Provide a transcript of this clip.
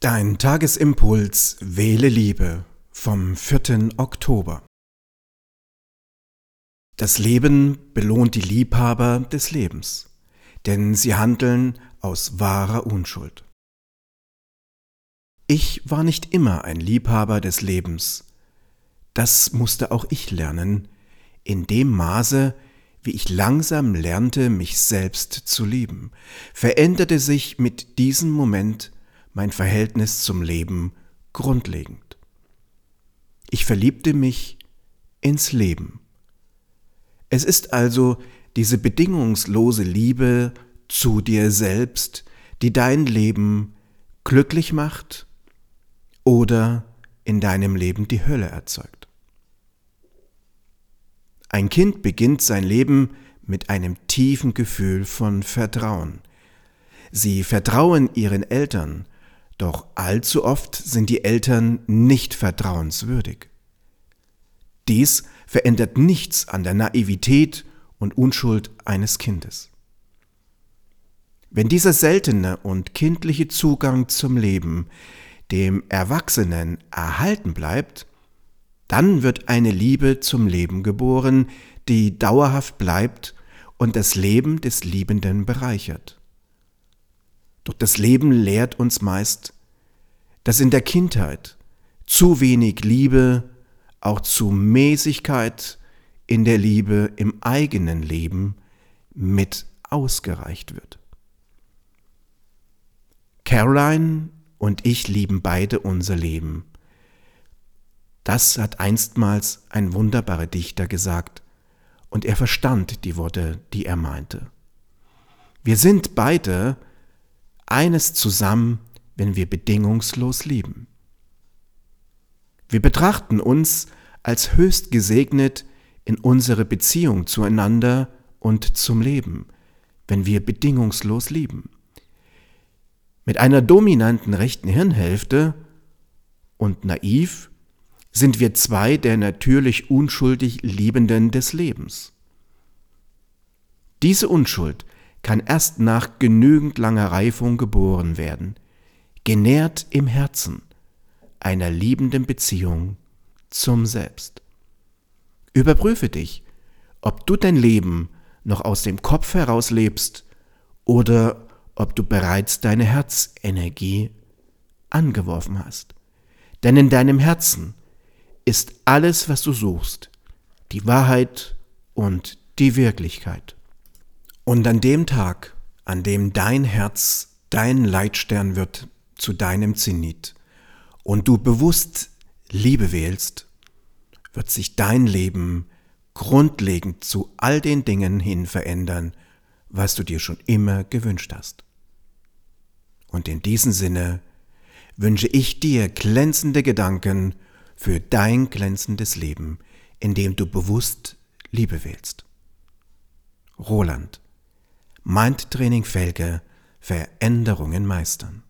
Dein Tagesimpuls Wähle Liebe vom 4. Oktober. Das Leben belohnt die Liebhaber des Lebens, denn sie handeln aus wahrer Unschuld. Ich war nicht immer ein Liebhaber des Lebens. Das musste auch ich lernen, in dem Maße, wie ich langsam lernte, mich selbst zu lieben, veränderte sich mit diesem Moment mein Verhältnis zum Leben grundlegend. Ich verliebte mich ins Leben. Es ist also diese bedingungslose Liebe zu dir selbst, die dein Leben glücklich macht oder in deinem Leben die Hölle erzeugt. Ein Kind beginnt sein Leben mit einem tiefen Gefühl von Vertrauen. Sie vertrauen ihren Eltern, doch allzu oft sind die Eltern nicht vertrauenswürdig. Dies verändert nichts an der Naivität und Unschuld eines Kindes. Wenn dieser seltene und kindliche Zugang zum Leben dem Erwachsenen erhalten bleibt, dann wird eine Liebe zum Leben geboren, die dauerhaft bleibt und das Leben des Liebenden bereichert. Doch das Leben lehrt uns meist, dass in der Kindheit zu wenig Liebe auch zu Mäßigkeit in der Liebe im eigenen Leben mit ausgereicht wird. Caroline und ich lieben beide unser Leben. Das hat einstmals ein wunderbarer Dichter gesagt, und er verstand die Worte, die er meinte. Wir sind beide eines zusammen, wenn wir bedingungslos lieben. Wir betrachten uns als höchst gesegnet in unsere Beziehung zueinander und zum Leben, wenn wir bedingungslos lieben. Mit einer dominanten rechten Hirnhälfte und naiv sind wir zwei der natürlich unschuldig Liebenden des Lebens. Diese Unschuld kann erst nach genügend langer Reifung geboren werden, genährt im Herzen einer liebenden Beziehung zum Selbst. Überprüfe dich, ob du dein Leben noch aus dem Kopf heraus lebst oder ob du bereits deine Herzenergie angeworfen hast. Denn in deinem Herzen ist alles, was du suchst, die Wahrheit und die Wirklichkeit. Und an dem Tag, an dem dein Herz dein Leitstern wird zu deinem Zenit und du bewusst Liebe wählst, wird sich dein Leben grundlegend zu all den Dingen hin verändern, was du dir schon immer gewünscht hast. Und in diesem Sinne wünsche ich dir glänzende Gedanken für dein glänzendes Leben, in dem du bewusst Liebe wählst. Roland Mindtraining Felge Veränderungen meistern.